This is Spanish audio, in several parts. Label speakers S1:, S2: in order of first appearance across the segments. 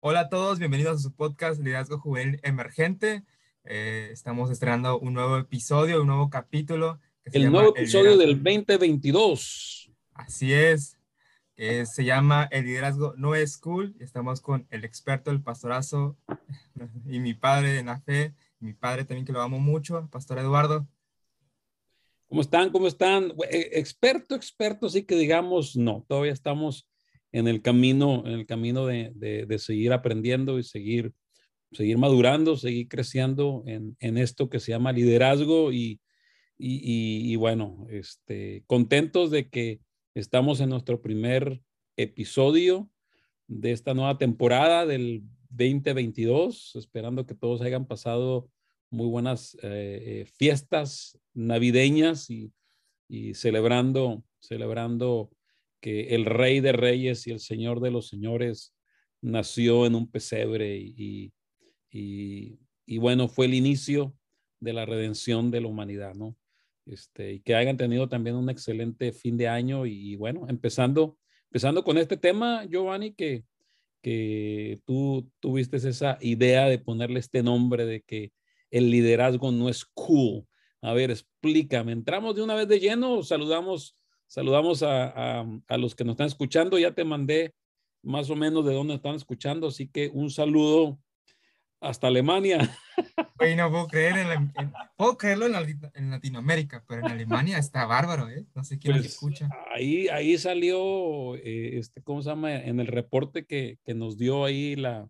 S1: Hola a todos, bienvenidos a su podcast Liderazgo Juvenil Emergente. Eh, estamos estrenando un nuevo episodio, un nuevo capítulo.
S2: Que se el llama nuevo episodio del 2022.
S1: Así es, se llama El liderazgo no es cool. Estamos con el experto, el pastorazo y mi padre en la fe, mi padre también que lo amo mucho, Pastor Eduardo.
S2: ¿Cómo están? ¿Cómo están? Eh, experto, experto, sí que digamos, no, todavía estamos en el camino, en el camino de, de, seguir aprendiendo y seguir, seguir madurando, seguir creciendo en, en esto que se llama liderazgo y, y, y, bueno, este, contentos de que estamos en nuestro primer episodio de esta nueva temporada del 2022, esperando que todos hayan pasado muy buenas eh, eh, fiestas navideñas y, y celebrando, celebrando el rey de reyes y el señor de los señores nació en un pesebre y, bueno, fue el inicio de la redención de la humanidad, ¿no? Este, y que hayan tenido también un excelente fin de año y, bueno, empezando, empezando con este tema, Giovanni, que, que tú tuviste esa idea de ponerle este nombre de que el liderazgo no es cool. A ver, explícame. ¿Entramos de una vez de lleno? Saludamos Saludamos a, los que nos están escuchando. Ya te mandé más o menos de dónde están escuchando, así que un saludo hasta Alemania.
S1: Oye, no puedo creer, en, puedo creerlo en, Latinoamérica, pero en Alemania está bárbaro, ¿eh? No sé quién pues, escucha.
S2: Ahí, ahí salió, eh, este, ¿cómo se llama? En el reporte que, que nos dio ahí la,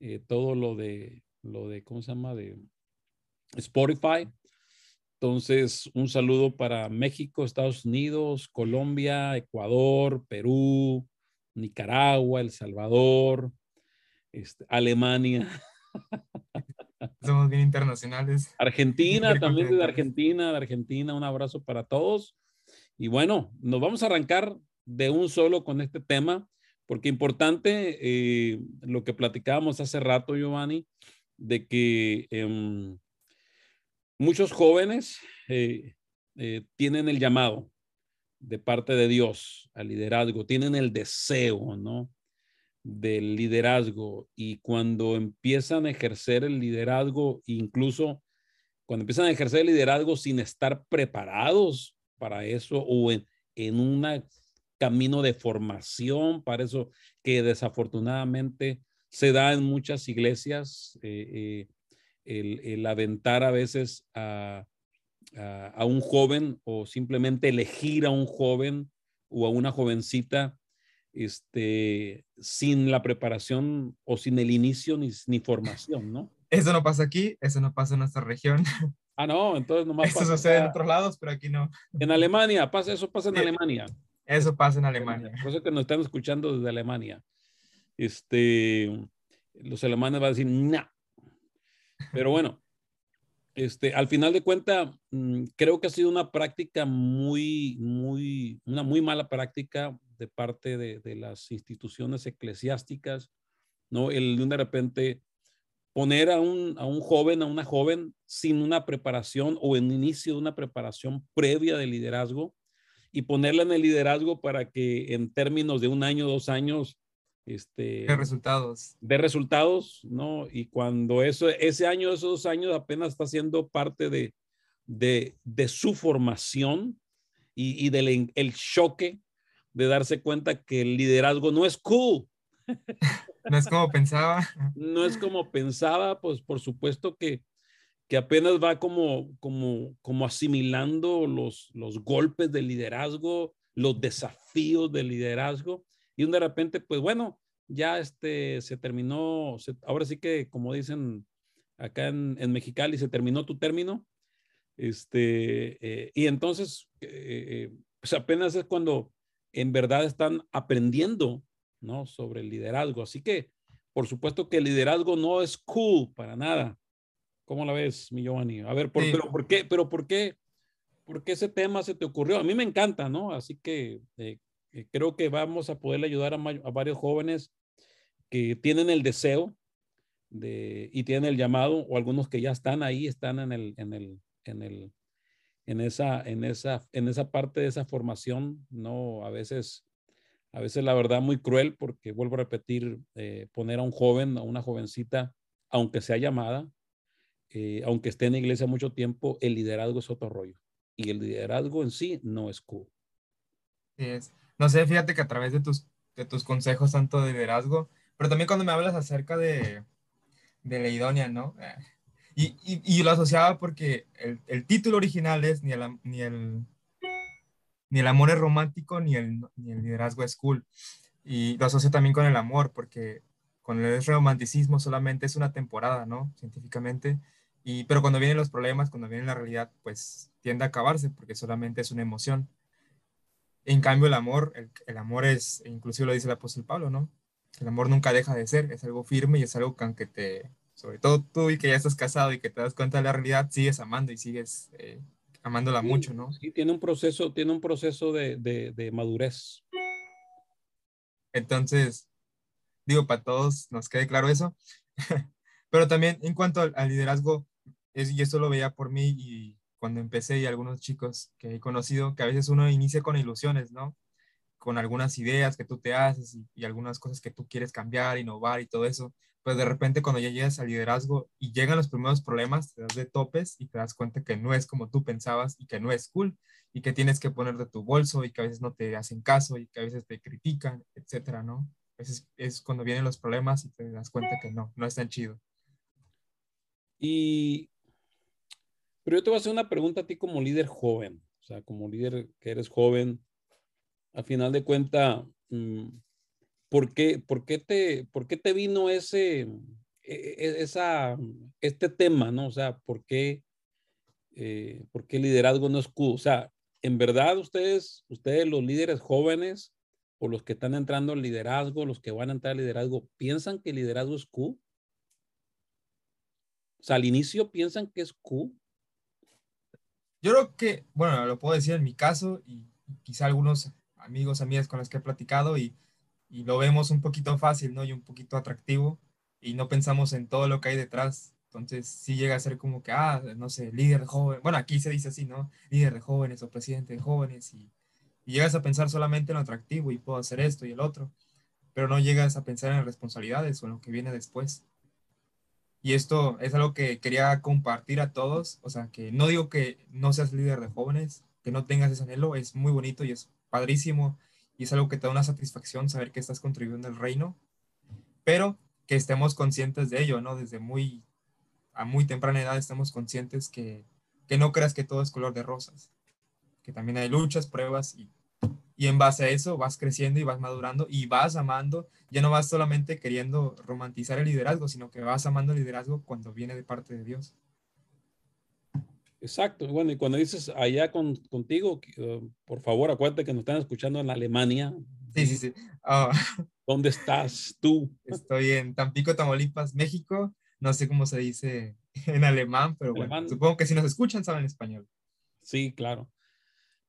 S2: eh, todo lo de, lo de, ¿cómo se llama? De Spotify. Entonces, un saludo para México, Estados Unidos, Colombia, Ecuador, Perú, Nicaragua, El Salvador, este, Alemania.
S1: Somos bien internacionales.
S2: Argentina, también de Argentina, de Argentina, un abrazo para todos. Y bueno, nos vamos a arrancar de un solo con este tema, porque importante eh, lo que platicábamos hace rato, Giovanni, de que em, Muchos jóvenes eh, eh, tienen el llamado de parte de Dios al liderazgo, tienen el deseo, ¿no? Del liderazgo y cuando empiezan a ejercer el liderazgo, incluso cuando empiezan a ejercer el liderazgo sin estar preparados para eso o en, en un camino de formación para eso que desafortunadamente se da en muchas iglesias, eh, el, aventar a veces a, un joven o simplemente elegir a un joven o a una jovencita este, sin la preparación o sin el inicio ni, ni formación, ¿no?
S1: Eso no pasa aquí, eso no pasa en nuestra región.
S2: Ah, no, entonces nomás
S1: Eso sucede en otros lados, pero aquí no.
S2: En Alemania, pasa, eso pasa en Alemania.
S1: Eso pasa en Alemania.
S2: Por eso que nos están escuchando desde Alemania. Este, los alemanes van a decir, no, pero bueno, este, al final de cuentas, mm, creo que ha sido una práctica muy, muy, una muy mala práctica de parte de, de las instituciones eclesiásticas, ¿no? El de repente poner a un, a un joven, a una joven sin una preparación o en inicio de una preparación previa de liderazgo y ponerla en el liderazgo para que en términos de un año, dos años, este,
S1: de resultados.
S2: De resultados, ¿no? Y cuando eso, ese año, esos dos años apenas está siendo parte de, de, de su formación y, y del el choque de darse cuenta que el liderazgo no es cool.
S1: No es como pensaba.
S2: No es como pensaba, pues por supuesto que, que apenas va como, como, como asimilando los, los golpes del liderazgo, los desafíos del liderazgo y de repente, pues bueno, ya este, se terminó, ahora sí que como dicen acá en, en Mexicali, se terminó tu término. Este, eh, y entonces, eh, eh, pues apenas es cuando en verdad están aprendiendo, ¿no? Sobre el liderazgo. Así que, por supuesto que el liderazgo no es cool para nada. ¿Cómo la ves, mi Giovanni? A ver, pero ¿por qué? Pero ¿por qué? ¿Por qué ese tema se te ocurrió? A mí me encanta, ¿no? Así que, eh, creo que vamos a poder ayudar a, varios jóvenes que tienen el deseo de, y tienen el llamado, o algunos que ya están ahí, están en el, en el, en el, en esa, en esa, en esa parte de esa formación, no, a veces, a veces la verdad muy cruel porque vuelvo a repetir, eh, poner a un joven, a una jovencita, aunque sea llamada, eh, aunque esté en la iglesia mucho tiempo, el liderazgo es otro rollo. Y el liderazgo en sí no es cool.
S1: es. No sé, fíjate que a través de tus, de tus consejos, tanto de liderazgo, pero también cuando me hablas acerca de, de la idonia, ¿no? Eh, y, y, y, lo asociaba porque el, el título original es ni el, ni el, ni el amor es romántico, ni el, ni el liderazgo es cool. Y lo asocio también con el amor, porque con el romanticismo solamente es una temporada, ¿no? Científicamente. Y, pero cuando vienen los problemas, cuando viene la realidad, pues tiende a acabarse, porque solamente es una emoción. En cambio, el amor, el, el amor es, inclusive lo dice el apóstol Pablo, ¿no? El amor nunca deja de ser, es algo firme y es algo que aunque te, sobre todo tú y que ya estás casado y que te das cuenta de la realidad, sigues amando y sigues eh, amándola mucho, ¿no?
S2: Sí, tiene un proceso, tiene un proceso de, de, de madurez.
S1: Entonces, digo, para todos nos quede claro eso. Pero también en cuanto al, al liderazgo, es, y esto lo veía por mí y cuando empecé y algunos chicos que he conocido, que a veces uno inicia con ilusiones, ¿no? Con algunas ideas que tú te haces y, y algunas cosas que tú quieres cambiar, innovar y todo eso, pues de repente cuando ya llegas al liderazgo y llegan los primeros problemas, te das de topes y te das cuenta que no es como tú pensabas y que no es cool y que tienes que poner de tu bolso y que a veces no te hacen caso y que a veces te critican, etcétera, ¿no? A veces es cuando vienen los problemas y te das cuenta que no, no es tan chido.
S2: Y, pero yo te voy a hacer una pregunta a ti como líder joven, o sea, como líder que eres joven, al final de cuenta, mmm, ¿por qué, por qué, te, por qué te vino ese, e, esa, este tema, no? O sea, ¿por qué, eh, por qué liderazgo no es cool? O sea, en verdad ustedes, ustedes los líderes jóvenes o los que están entrando al liderazgo, los que van a entrar al liderazgo, ¿piensan que liderazgo es cool? O sea, al inicio piensan que es cool.
S1: Yo creo que, bueno, lo puedo decir en mi caso y, quizá algunos amigos, amigas con los que he platicado y y lo vemos un poquito fácil, ¿no? Y un poquito atractivo y no pensamos en todo lo que hay detrás. Entonces sí llega a ser como que, ah, no sé, líder de jóvenes, bueno, aquí se dice así, ¿no? Líder de jóvenes o presidente de jóvenes y, y, llegas a pensar solamente en lo atractivo y puedo hacer esto y el otro, pero no llegas a pensar en responsabilidades o en lo que viene después. Y esto es algo que quería compartir a todos, o sea, que no digo que no seas líder de jóvenes, que no tengas ese anhelo, es muy bonito y es padrísimo y es algo que te da una satisfacción saber que estás contribuyendo al reino, pero que estemos conscientes de ello, ¿no? Desde muy, a muy temprana edad estemos conscientes que, que no creas que todo es color de rosas, que también hay luchas, pruebas y, y en base a eso vas creciendo y vas madurando y vas amando, ya no vas solamente queriendo romantizar el liderazgo, sino que vas amando el liderazgo cuando viene de parte de Dios.
S2: Exacto. Bueno, y cuando dices allá con, contigo, uh, por favor, acuérdate que nos están escuchando en Alemania.
S1: Sí, sí, sí. Oh.
S2: ¿Dónde estás tú?
S1: Estoy en Tampico, Tamaulipas, México. No sé cómo se dice en alemán, pero bueno, alemán. supongo que si nos escuchan saben español.
S2: Sí, claro.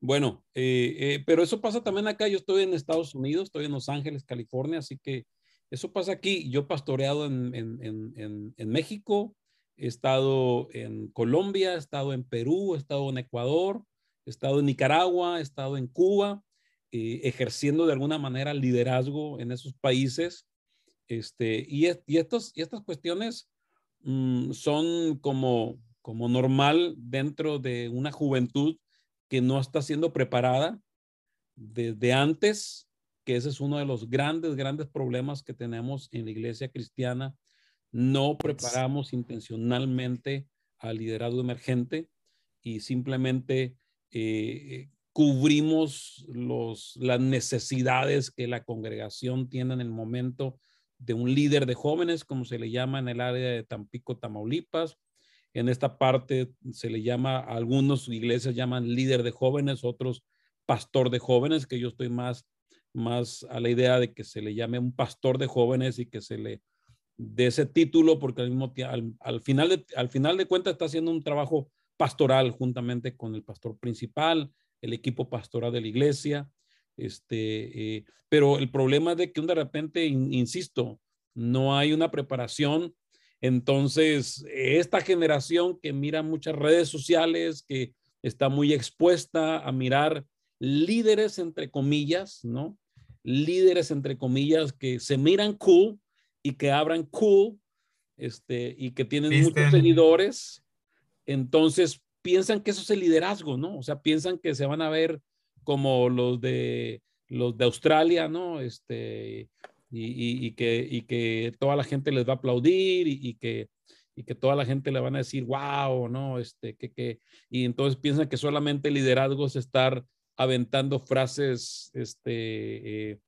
S2: Bueno, eh, eh, pero eso pasa también acá. Yo estoy en Estados Unidos, estoy en Los Ángeles, California, así que eso pasa aquí. Yo pastoreado en, en, en, en México, he estado en Colombia, he estado en Perú, he estado en Ecuador, he estado en Nicaragua, he estado en Cuba, eh, ejerciendo de alguna manera liderazgo en esos países. Este, y, y, estos, y estas cuestiones mmm, son como, como normal dentro de una juventud que no está siendo preparada desde antes, que ese es uno de los grandes, grandes problemas que tenemos en la iglesia cristiana no preparamos intencionalmente al liderazgo emergente y simplemente eh, cubrimos los, las necesidades que la congregación tiene en el momento de un líder de jóvenes, como se le llama en el área de Tampico, Tamaulipas. En esta parte se le llama, algunos iglesias llaman líder de jóvenes, otros pastor de jóvenes, que yo estoy más, más a la idea de que se le llame un pastor de jóvenes y que se le de ese título porque al, mismo, al, al, final de, al final de cuentas está haciendo un trabajo pastoral juntamente con el pastor principal, el equipo pastoral de la iglesia. Este, eh, pero el problema es de que de repente, in, insisto, no hay una preparación. Entonces, esta generación que mira muchas redes sociales, que está muy expuesta a mirar líderes, entre comillas, ¿no? líderes, entre comillas, que se miran cool y que abran cool, este, y que tienen muchos seguidores. Entonces piensan que eso es el liderazgo, ¿no? O sea, piensan que se van a ver como los de los de Australia, ¿no? Este, y, que, y que toda la gente les va a aplaudir y, que, y que toda la gente le van a decir, wow, ¿no? Este, que, que, y entonces piensan que solamente liderazgo es estar aventando frases, este, eh,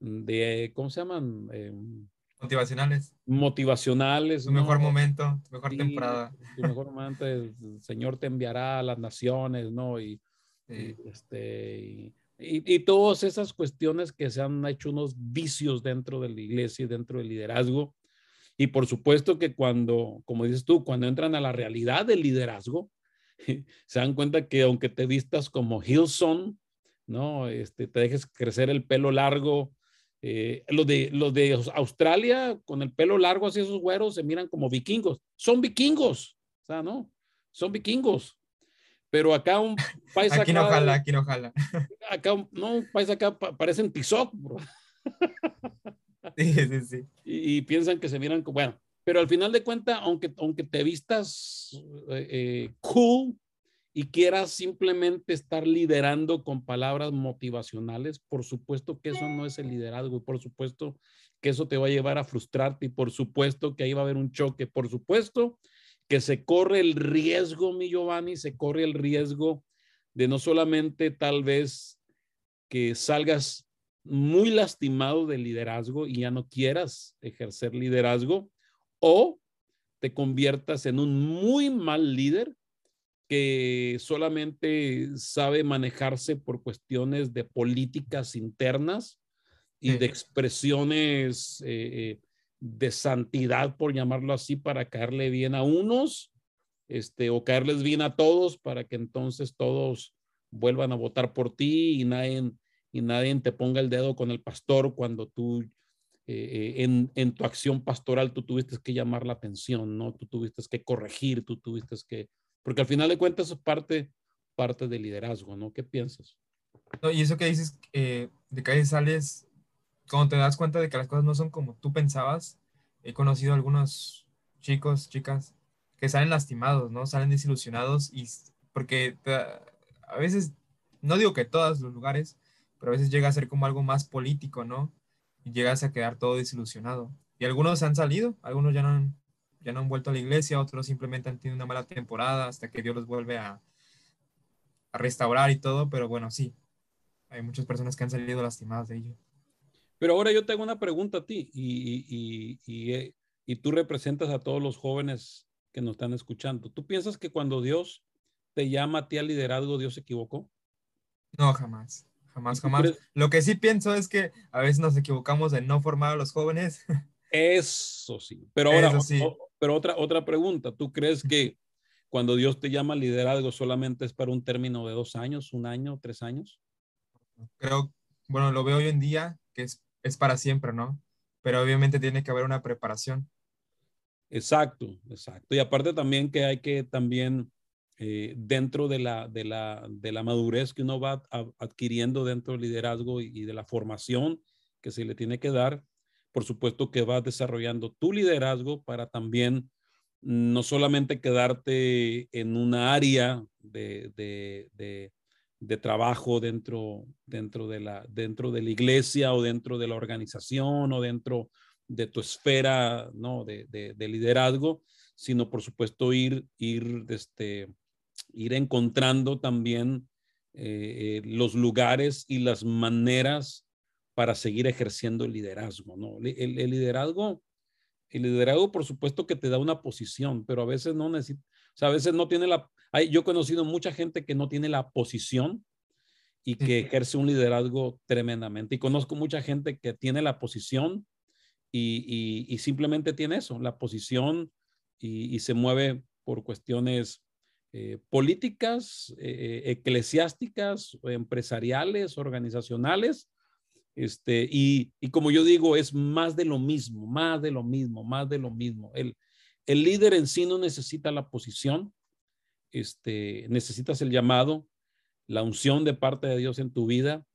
S2: de, ¿cómo se llaman?
S1: Em, motivacionales.
S2: Motivacionales.
S1: Tu mejor momento, tu mejor temporada.
S2: Tu mejor momento, el Señor te enviará a las naciones, ¿no? Y, este, y, y, todas esas cuestiones que se han hecho unos vicios dentro de la iglesia y dentro del liderazgo. Y por supuesto que cuando, como dices tú, cuando entran a la realidad del liderazgo, se dan cuenta que aunque te vistas como Hilson, ¿no? Este, te dejes crecer el pelo largo. Eh, los, de, los de Australia con el pelo largo así esos güeros se miran como vikingos. Son vikingos, o sea, ¿no? Son vikingos. Pero acá un
S1: país aquí no jala, aquí no jala.
S2: Acá, no, un país acá parecen tizoc, bro.
S1: Sí, sí, sí.
S2: Y, piensan que se miran, bueno, pero al final de cuentas, aunque, aunque te vistas eh, eh, cool y quieras simplemente estar liderando con palabras motivacionales, por supuesto que eso no es el liderazgo y por supuesto que eso te va a llevar a frustrarte y por supuesto que ahí va a haber un choque, por supuesto que se corre el riesgo, mi Giovanni, se corre el riesgo de no solamente tal vez que salgas muy lastimado del liderazgo y ya no quieras ejercer liderazgo o te conviertas en un muy mal líder que solamente sabe manejarse por cuestiones de políticas internas y de expresiones eh, eh, de santidad, por llamarlo así, para caerle bien a unos, este, o caerles bien a todos, para que entonces todos vuelvan a votar por ti y nadie, y nadie te ponga el dedo con el pastor cuando tú eh, eh, en, en, tu acción pastoral tú tuviste que llamar la atención, ¿no? Tú tuviste que corregir, tú tuviste que, porque al final de cuentas es parte, parte del liderazgo, ¿no? ¿Qué piensas?
S1: y eso que dices, eh, de que sales cuando te das cuenta de que las cosas no son como tú pensabas, he conocido algunos chicos, chicas, que salen lastimados, ¿no? Salen desilusionados y porque a veces, no digo que todos los lugares, pero a veces llega a ser como algo más político, ¿no? Y llegas a quedar todo desilusionado. Y algunos han salido, algunos ya no han, ya no han vuelto a la iglesia, otros simplemente han tenido una mala temporada hasta que Dios los vuelve a, a restaurar y todo, pero bueno, sí, hay muchas personas que han salido lastimadas de ello.
S2: Pero ahora yo tengo una pregunta a ti y, y, eh, y, tú representas a todos los jóvenes que nos están escuchando. ¿Tú piensas que cuando Dios te llama a ti al liderazgo, Dios se equivocó?
S1: No, jamás. Jamás, jamás. Lo que sí pienso es que a veces nos equivocamos en no formar a los jóvenes.
S2: Eso sí. Pero ahora, sí. pero otra, otra pregunta. ¿Tú crees que cuando Dios te llama al liderazgo solamente es para un término de dos años, un año, tres años?
S1: Creo, bueno, lo veo hoy en día que es es para siempre, ¿no? Pero obviamente tiene que haber una preparación.
S2: Exacto, exacto. Y aparte también que hay que también eh, dentro de la, de, la, de la madurez que uno va adquiriendo dentro del liderazgo y, de la formación que se le tiene que dar, por supuesto que vas desarrollando tu liderazgo para también no solamente quedarte en una área de, de, de trabajo dentro, dentro, de la, dentro de la iglesia o dentro de la organización o dentro de tu esfera ¿no? de, de, liderazgo, sino por supuesto ir, ir, este, ir encontrando también eh, eh, los lugares y las maneras para seguir ejerciendo el liderazgo. ¿no? El, el, liderazgo, el liderazgo por supuesto que te da una posición, pero a veces no necesita, o sea, a veces no tiene la, yo he conocido mucha gente que no tiene la posición y que ejerce un liderazgo tremendamente. Y conozco mucha gente que tiene la posición y, simplemente tiene eso, la posición y, se mueve por cuestiones eh, políticas, eh, eh, eclesiásticas, empresariales, organizacionales. Este, y, como yo digo, es más de lo mismo, más de lo mismo, más de lo mismo. El, el líder en sí no necesita la posición, este, necesitas el llamado, la unción de parte de Dios en tu vida,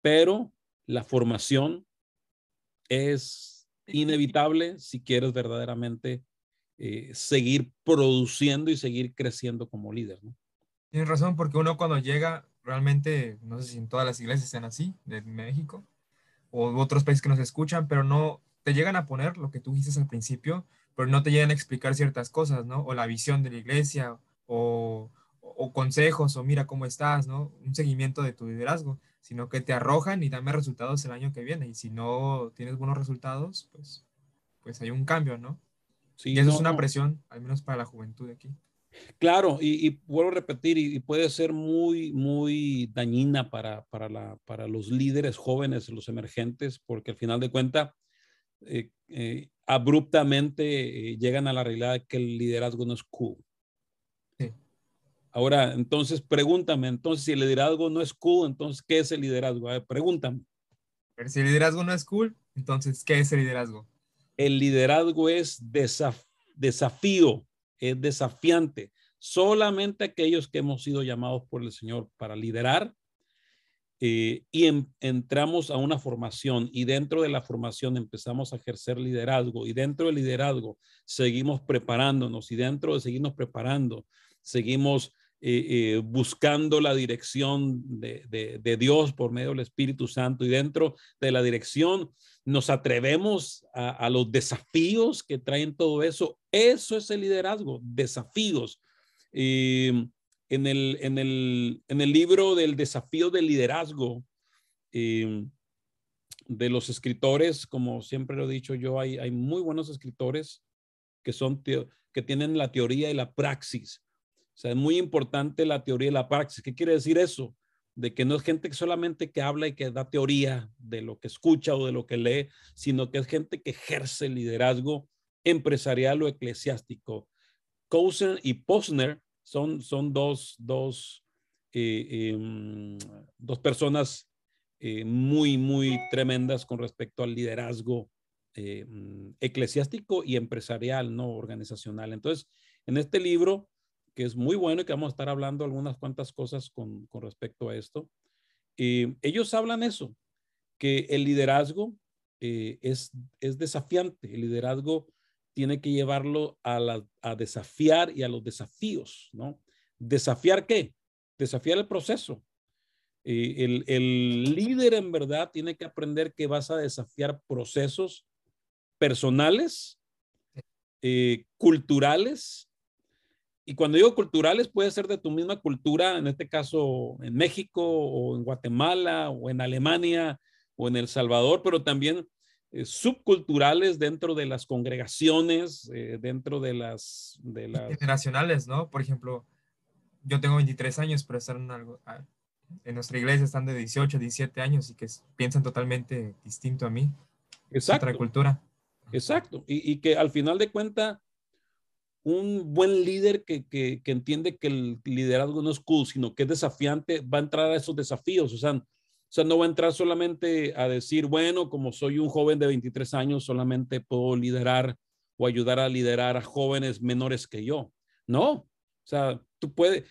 S2: pero la formación es inevitable si quieres verdaderamente eh, seguir produciendo y seguir creciendo como líder. ¿no?
S1: Tienes razón, porque uno cuando llega, realmente, no sé si en todas las iglesias sean así, de México, o otros países que nos escuchan, pero no, te llegan a poner lo que tú dijiste al principio, pero no te llegan a explicar ciertas cosas, ¿no? O la visión de la iglesia, o, o consejos, o mira cómo estás, ¿no? Un seguimiento de tu liderazgo, sino que te arrojan y dame resultados el año que viene. Y si no tienes buenos resultados, pues, pues hay un cambio, ¿no? Sí, y eso es una presión, al menos para la juventud aquí.
S2: Claro, y, vuelvo a repetir, y, puede ser muy, muy dañina para, para, la, para los líderes jóvenes, los emergentes, porque al final de cuentas, eh, eh, abruptamente eh, llegan a la realidad de que el liderazgo no es cool. Ahora, entonces pregúntame, entonces si el liderazgo no es cool, entonces ¿qué es el liderazgo? pregúntame.
S1: Pero si el liderazgo no es cool, entonces ¿qué es el liderazgo?
S2: El liderazgo es desafío, es desafiante. Solamente aquellos que hemos sido llamados por el Señor para liderar eh, y entramos a una formación y dentro de la formación empezamos a ejercer liderazgo y dentro del liderazgo seguimos preparándonos y dentro de seguirnos preparando seguimos eh, eh, buscando la dirección de, Dios por medio del Espíritu Santo y dentro de la dirección nos atrevemos a, los desafíos que traen todo eso. Eso es el liderazgo, desafíos. En, el, en, el, en, el, libro del desafío del liderazgo de los escritores, como siempre lo he dicho yo, hay, hay muy buenos escritores que, son, que tienen la teoría y la praxis o sea, es muy importante la teoría y la praxis. ¿Qué quiere decir eso? De que no es gente solamente que habla y que da teoría de lo que escucha o de lo que lee, sino que es gente que ejerce liderazgo empresarial o eclesiástico. Cousin y Posner son, son dos, dos, eh, em, dos personas eh, muy, muy tremendas con respecto al liderazgo eh, eclesiástico y empresarial, no organizacional. Entonces, en este libro que es muy bueno y que vamos a estar hablando algunas cuantas cosas con, con respecto a esto. Ellos hablan eso, que el liderazgo es, es desafiante, el liderazgo tiene que llevarlo a, desafiar y a los desafíos, ¿no? ¿Desafiar qué? Desafiar el proceso. Eh, el, el líder en verdad tiene que aprender que vas a desafiar procesos personales, culturales y cuando digo culturales, puede ser de tu misma cultura, en este caso en México o en Guatemala o en Alemania o en El Salvador, pero también eh, subculturales dentro de las congregaciones, eh, dentro de las, de las...
S1: Generacionales, ¿no? Por ejemplo, yo tengo 23 años, pero están en, algo, ah, en nuestra iglesia están de 18, 17 años y que piensan totalmente distinto a mí.
S2: Exacto.
S1: otra cultura.
S2: Exacto. Y, y que al final de cuentas un buen líder que, que, que, entiende que el liderazgo no es cool, sino que es desafiante, va a entrar a esos desafíos. O sea, sea, no va a entrar solamente a decir, bueno, como soy un joven de 23 años, solamente puedo liderar o ayudar a liderar a jóvenes menores que yo. No, o sea, tú puedes,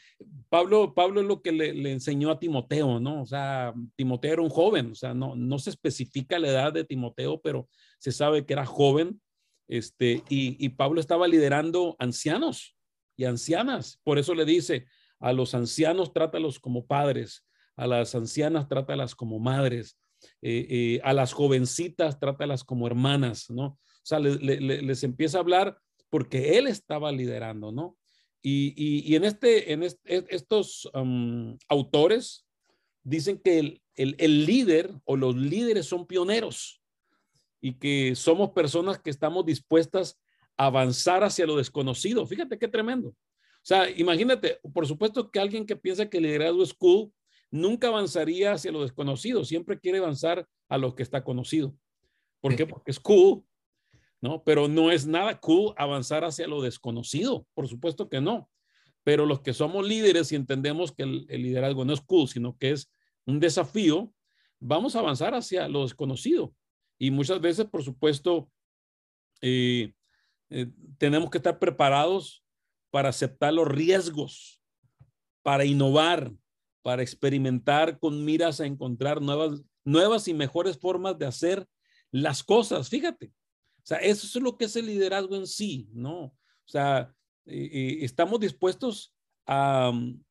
S2: Pablo, Pablo es lo que le, le, enseñó a Timoteo, ¿no? O sea, Timoteo era un joven, o sea, no, no se especifica la edad de Timoteo, pero se sabe que era joven este, y, Pablo estaba liderando ancianos y ancianas. Por eso le dice, a los ancianos trátalos como padres, a las ancianas trátalas como madres, eh, eh, a las jovencitas trátalas como hermanas, ¿no? O sea, les empieza a hablar porque él estaba liderando, ¿no? Y, en, este, en estos autores dicen que el líder o los líderes son pioneros y que somos personas que estamos dispuestas a avanzar hacia lo desconocido. Fíjate qué tremendo. O sea, imagínate, por supuesto que alguien que piensa que el liderazgo es cool, nunca avanzaría hacia lo desconocido, siempre quiere avanzar a lo que está conocido. ¿Por qué? Porque es cool, ¿no? Pero no es nada cool avanzar hacia lo desconocido, por supuesto que no. Pero los que somos líderes y entendemos que el, el liderazgo no es cool, sino que es un desafío, vamos a avanzar hacia lo desconocido. Y muchas veces, por supuesto, eh, eh, tenemos que estar preparados para aceptar los riesgos, para innovar, para experimentar con miras a encontrar nuevas nuevas y mejores formas de hacer las cosas, fíjate. O sea, eso es lo que es el liderazgo en sí, ¿no? O sea, estamos dispuestos a, mm,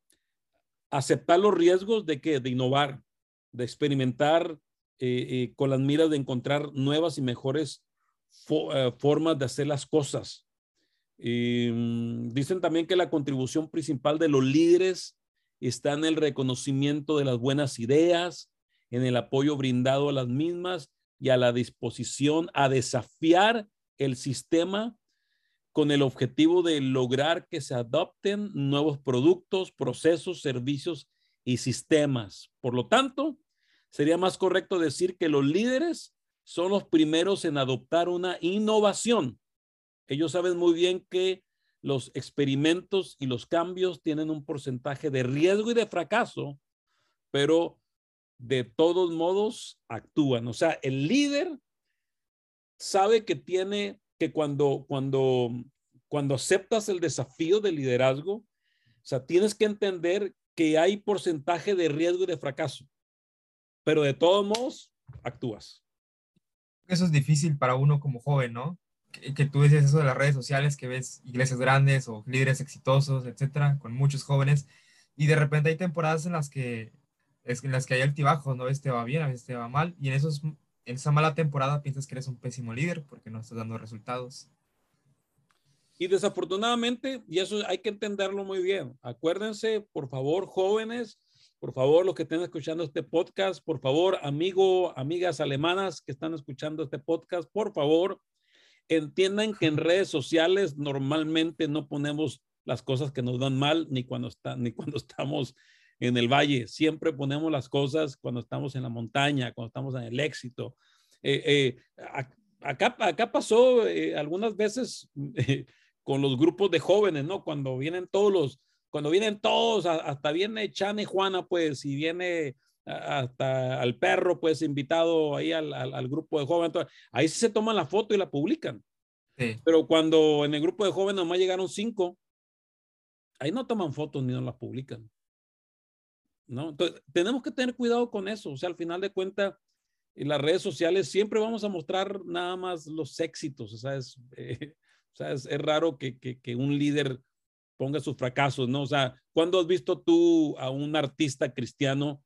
S2: aceptar los riesgos de que de innovar, de experimentar eh, eh, con las miras de encontrar nuevas y mejores eh, formas de hacer las cosas. Mm, dicen también que la contribución principal de los líderes está en el reconocimiento de las buenas ideas, en el apoyo brindado a las mismas y a la disposición a desafiar el sistema con el objetivo de lograr que se adopten nuevos productos, procesos, servicios y sistemas. Por lo tanto, sería más correcto decir que los líderes son los primeros en adoptar una innovación. Ellos saben muy bien que los experimentos y los cambios tienen un porcentaje de riesgo y de fracaso, pero de todos modos actúan. O sea, el líder sabe que tiene que cuando, cuando, cuando aceptas el desafío de liderazgo, o sea, tienes que entender que hay porcentaje de riesgo y de fracaso, pero de todos modos actúas.
S1: Eso es difícil para uno como joven, ¿no? Que, tú dices eso de las redes sociales, que ves iglesias grandes o líderes exitosos, etcétera, con muchos jóvenes, y de repente hay temporadas en las que es en las que hay altibajos, ¿no? Este va bien, a veces te va mal, y en esos en esa mala temporada piensas que eres un pésimo líder porque no estás dando resultados.
S2: Y desafortunadamente, y eso hay que entenderlo muy bien, acuérdense, por favor, jóvenes, por favor, los que estén escuchando este podcast, por favor, amigo, amigas alemanas que están escuchando este podcast, por favor, entiendan que en redes sociales normalmente no ponemos las cosas que nos dan mal ni cuando, está, ni cuando estamos en el valle, siempre ponemos las cosas cuando estamos en la montaña, cuando estamos en el éxito. Eh, eh, acá, acá pasó eh, algunas veces con los grupos de jóvenes, ¿no? Cuando vienen todos los, cuando vienen todos, hasta viene Chan y Juana, pues, y viene hasta al perro, pues, invitado ahí al, al, grupo de jóvenes. ahí sí se toman la foto y la publican. Pero cuando en el grupo de jóvenes nomás llegaron cinco, ahí no toman fotos ni no las publican. ¿no? Entonces, tenemos que tener cuidado con eso. O sea, al final de cuentas, en las redes sociales siempre vamos a mostrar nada más los éxitos. O sea, es, eh, o sea, es, raro que, que, que, un líder ponga sus fracasos, ¿no? O sea, ¿cuándo has visto tú a un artista cristiano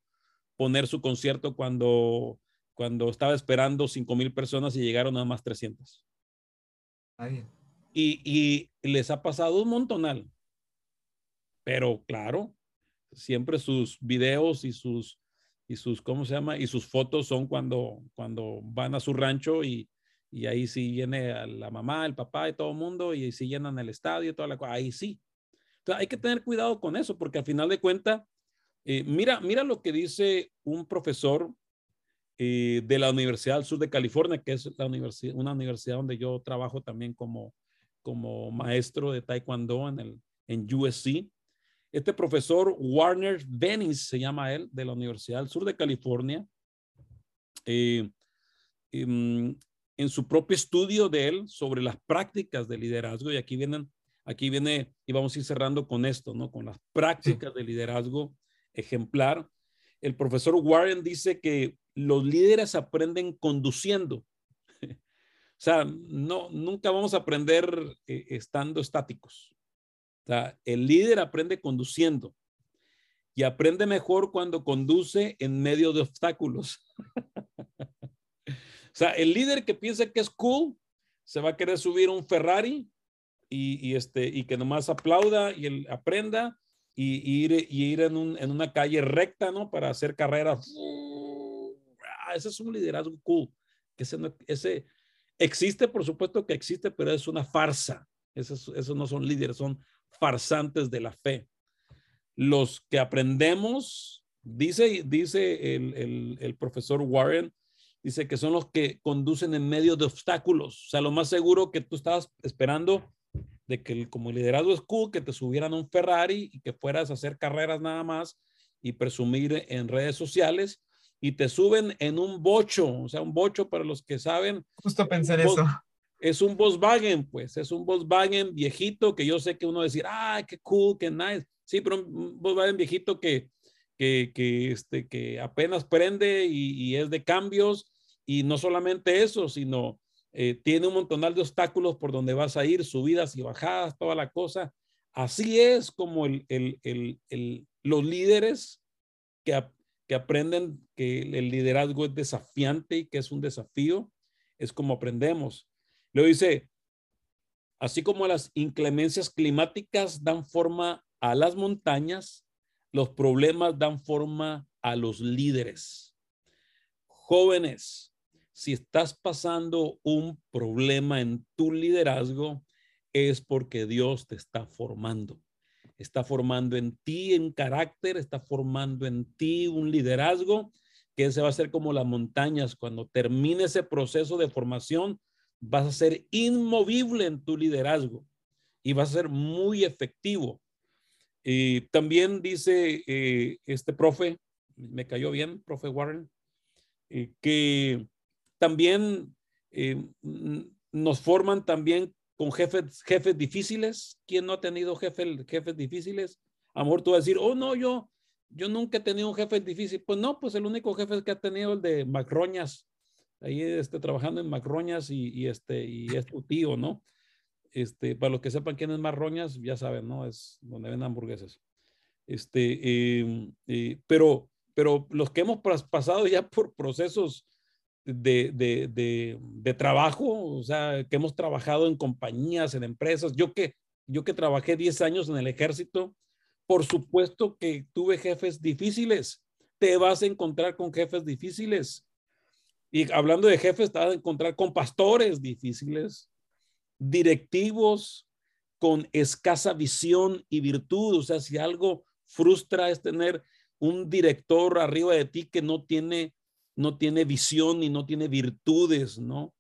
S2: poner su concierto cuando, cuando estaba esperando 5 mil personas y llegaron nada más 300? Y, y les ha pasado un montonal. Pero claro, siempre sus videos y sus, y sus, ¿cómo se llama? Y sus fotos son cuando, cuando van a su rancho y, y ahí sí viene la mamá, el papá y todo el mundo y sí llenan el estadio y toda la cosa. Ahí sí. Entonces hay que tener cuidado con eso porque al final de cuentas, eh, mira, mira lo que dice un profesor eh, de la Universidad del Sur de California, que es la universidad, una universidad donde yo trabajo también como, como maestro de taekwondo en, el, en USC. Este profesor Warner Venice se llama él, de la Universidad del Sur de California, eh, em, en, su propio estudio de él sobre las prácticas de liderazgo, y aquí vienen, aquí viene, y vamos a ir cerrando con esto, ¿no? Con las prácticas de liderazgo ejemplar. El profesor Warren dice que los líderes aprenden conduciendo. o sea, no, nunca vamos a aprender eh, estando estáticos el líder aprende conduciendo y aprende mejor cuando conduce en medio de obstáculos. o sea, el líder que piensa que es cool se va a querer subir un Ferrari y, este, y que nomás aplauda y él aprenda y, ir, y ir en, un, en, una calle recta, ¿no? Para hacer carreras. Ah, ese es un liderazgo cool. Ese, ese existe, por supuesto que existe, pero es una farsa. Esos, esos no son líderes, son farsantes de la fe. Los que aprendemos, dice, dice el, profesor Warren, dice que son los que conducen en medio de obstáculos. O sea, lo más seguro que tú estabas esperando de que como liderazgo es cool, que te subieran un Ferrari y que fueras a hacer carreras nada más y presumir en redes sociales y te suben en un bocho, o sea, un bocho para los que saben.
S1: Justo pensar eso
S2: es un Volkswagen, pues, es un Volkswagen viejito que yo sé que uno decir, ah, qué cool, qué nice. Sí, pero un Volkswagen viejito que, que, que, este, que apenas prende y, es de cambios. Y no solamente eso, sino eh, tiene un montonal de obstáculos por donde vas a ir, subidas y bajadas, toda la cosa. Así es como el, el, el, los líderes que, que aprenden que el liderazgo es desafiante y que es un desafío, es como aprendemos. Lo dice, así como las inclemencias climáticas dan forma a las montañas, los problemas dan forma a los líderes. Jóvenes, si estás pasando un problema en tu liderazgo, es porque Dios te está formando. Está formando en ti en carácter, está formando en ti un liderazgo que se va a ser como las montañas. Cuando termine ese proceso de formación, vas a ser inmovible en tu liderazgo y vas a ser muy efectivo. Y también dice eh, este profe, me cayó bien, profe Warren, eh, que también eh, nos forman también con jefes, jefes difíciles. ¿Quién no ha tenido jefes, jefes difíciles? A lo mejor tú vas a decir, oh no, yo, yo nunca he tenido un jefe difícil. Pues no, pues el único jefe que ha tenido el de Macroñas, ahí este, trabajando en Macroñas y, y, este, y es tu tío, ¿no? Este, para los que sepan quién es Marroñas, ya saben, ¿no? Es donde ven hamburguesas. Este, em, eh, pero, pero los que hemos pasado ya por procesos de, de, de, trabajo, o sea, que hemos trabajado en compañías, en empresas, yo que, yo que trabajé 10 años en el ejército, por supuesto que tuve jefes difíciles, te vas a encontrar con jefes difíciles. Y hablando de jefes, te vas a encontrar con pastores difíciles, directivos con escasa visión y virtud. O sea, si algo frustra es tener un director arriba de ti que no tiene, no tiene visión y no tiene virtudes, ¿no?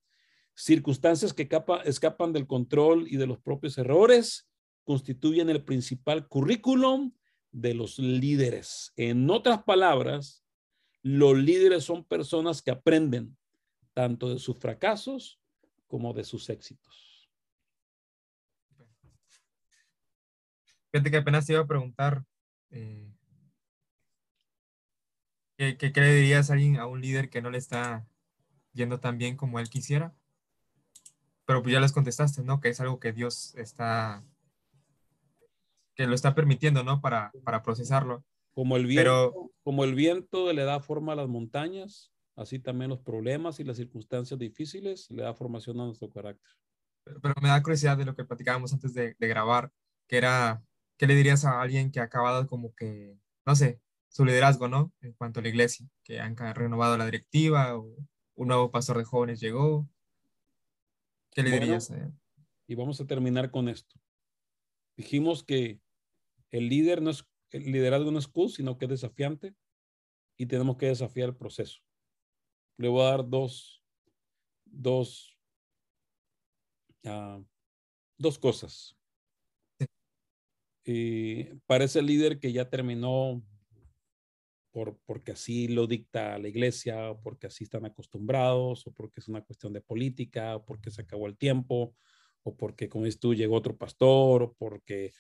S2: Circunstancias que escapan del control y de los propios errores constituyen el principal currículum de los líderes. En otras palabras, los líderes son personas que aprenden tanto de sus fracasos como de sus éxitos.
S1: Fíjate que apenas iba a preguntar, eh, ¿qué, qué, le dirías a alguien, a un líder que no le está yendo tan bien como él quisiera? Pero pues ya les contestaste, ¿no? Que es algo que Dios está, que lo está permitiendo, ¿no? Para, para procesarlo.
S2: Como el, viento, como el viento le da forma a las montañas, así también los problemas y las circunstancias difíciles le da formación a nuestro carácter.
S1: Pero, me da curiosidad de lo que platicábamos antes de, de grabar, que era ¿qué le dirías a alguien que ha acabado como que, no sé, su liderazgo, ¿no? En cuanto a la iglesia, que han renovado la directiva o un nuevo pastor de jóvenes llegó. ¿Qué le dirías?
S2: Y vamos a terminar con esto. Dijimos que el líder no es, el liderazgo no es cool, sino que es desafiante y tenemos que desafiar el proceso. Le voy a dar dos, dos, uh, dos cosas eh, parece el líder que ya terminó por, porque así lo dicta la iglesia, o porque así están acostumbrados, o porque es una cuestión de política, o porque se acabó el tiempo, o porque, como dices tú, llegó otro pastor, o porque,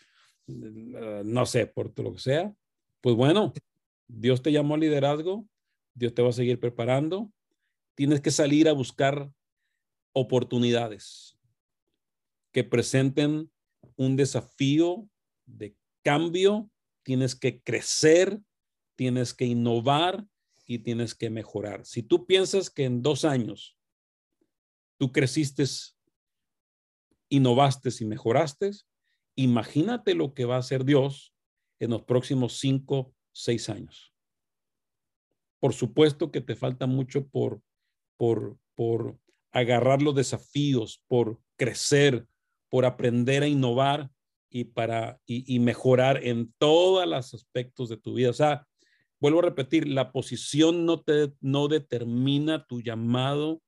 S2: eh, no sé, por lo que sea. Pues bueno, Dios te llamó al liderazgo, Dios te va a seguir preparando. Tienes que salir a buscar oportunidades que presenten un desafío de cambio, tienes que crecer, tienes que innovar y tienes que mejorar. Si tú piensas que en dos años tú creciste, innovaste y mejoraste, imagínate lo que va a hacer Dios en los próximos cinco, seis años. Por supuesto que te falta mucho por, por, por agarrar los desafíos, por crecer, por aprender a innovar, y para y, mejorar en todos los aspectos de tu vida. O sea, vuelvo a repetir, la posición no te no determina tu llamado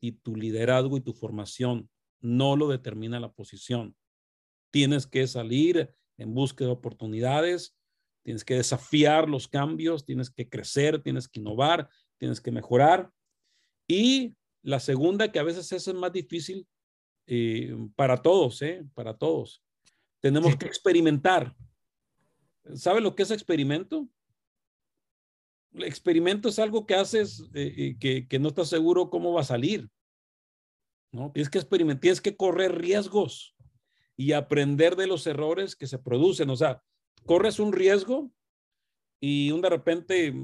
S2: y tu liderazgo y tu formación. No lo determina la posición. Tienes que salir en búsqueda de oportunidades, tienes que desafiar los cambios, tienes que crecer, tienes que innovar, tienes que mejorar. Y la segunda, que a veces es más difícil eh, para todos, ¿eh? para todos, tenemos que experimentar. ¿Sabe lo que es experimento? Es algo que haces eh, que, que, no estás seguro cómo va a salir. ¿no? Tienes que experimentar, tienes que correr riesgos y aprender de los errores que se producen. O sea, corres un riesgo y un de repente, eh,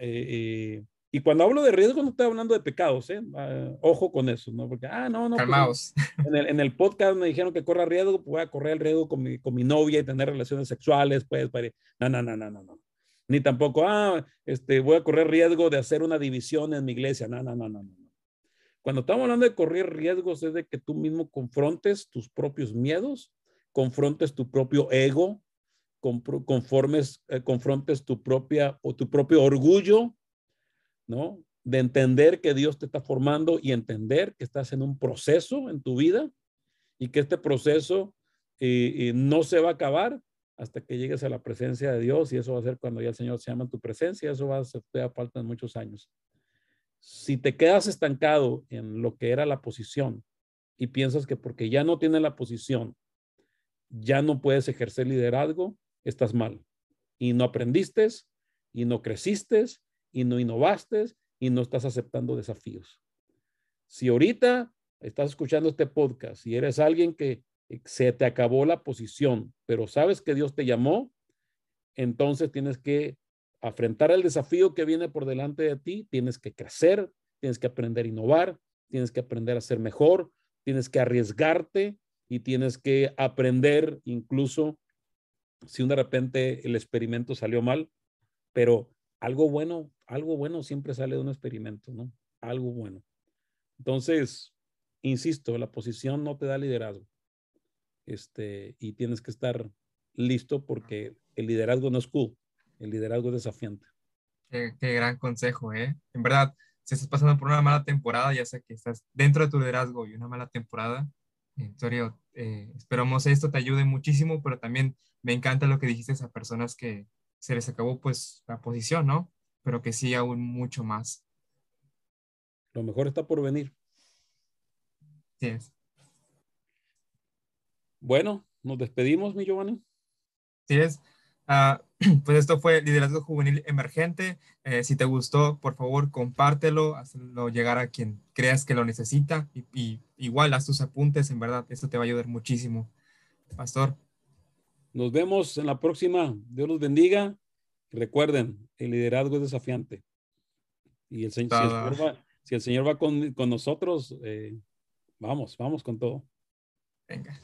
S2: eh, y cuando hablo de riesgo no estoy hablando de pecados, ¿eh? Ah, ojo con eso, ¿no? Porque, ah, no, no.
S1: Pues,
S2: en, el, en, el, podcast me dijeron que corra riesgo, pues voy a correr el riesgo con mi, con mi novia y tener relaciones sexuales, pues, para... no, no, no, no, no, no. Ni tampoco, ah, este, voy a correr riesgo de hacer una división en mi iglesia, no, no, no, no, no. Cuando estamos hablando de correr riesgos es de que tú mismo confrontes tus propios miedos, confrontes tu propio ego, eh, confrontes tu propia o tu propio orgullo, ¿no? De entender que Dios te está formando y entender que estás en un proceso en tu vida y que este proceso eh, eh, no se va a acabar hasta que llegues a la presencia de Dios y eso va a ser cuando ya el Señor se llama en tu presencia, eso va a ser, te falta muchos años. Si te quedas estancado en lo que era la posición y piensas que porque ya no tienes la posición, ya no puedes ejercer liderazgo, estás mal. Y no aprendiste, y no creciste, y no innovaste, y no estás aceptando desafíos. Si ahorita estás escuchando este podcast y eres alguien que se te acabó la posición, pero sabes que Dios te llamó, entonces tienes que afrontar el desafío que viene por delante de ti, tienes que crecer, tienes que aprender a innovar, tienes que aprender a ser mejor, tienes que arriesgarte y tienes que aprender incluso si de repente el experimento salió mal, pero algo bueno, algo bueno siempre sale de un experimento, ¿no? Algo bueno. Entonces, insisto, la posición no te da liderazgo. Este, y tienes que estar listo porque el liderazgo no es cool, el liderazgo es desafiante.
S1: Qué, gran consejo, ¿eh? En verdad, si estás pasando por una mala temporada, ya sea que estás dentro de tu liderazgo y una mala temporada, Antonio, eh, esperamos esto te ayude muchísimo, pero también me encanta lo que dijiste a personas que se les acabó pues la posición, ¿no? Pero que sí aún mucho más.
S2: Lo mejor está por venir.
S1: Sí es.
S2: Bueno, nos despedimos, mi Giovanni.
S1: Sí es. Ah, pues esto fue Liderazgo Juvenil Emergente. Eh, si te gustó, por favor, compártelo, hazlo llegar a quien creas que lo necesita y, igual haz tus apuntes, en verdad, esto te va a ayudar muchísimo. Pastor.
S2: Nos vemos en la próxima. Dios los bendiga. Recuerden, el liderazgo es desafiante. Y el Señor, si el Señor va, con, nosotros, eh, vamos, vamos con todo.
S1: Venga.